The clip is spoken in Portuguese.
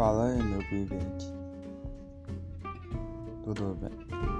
fala aí, meu pivete. Tudo bem.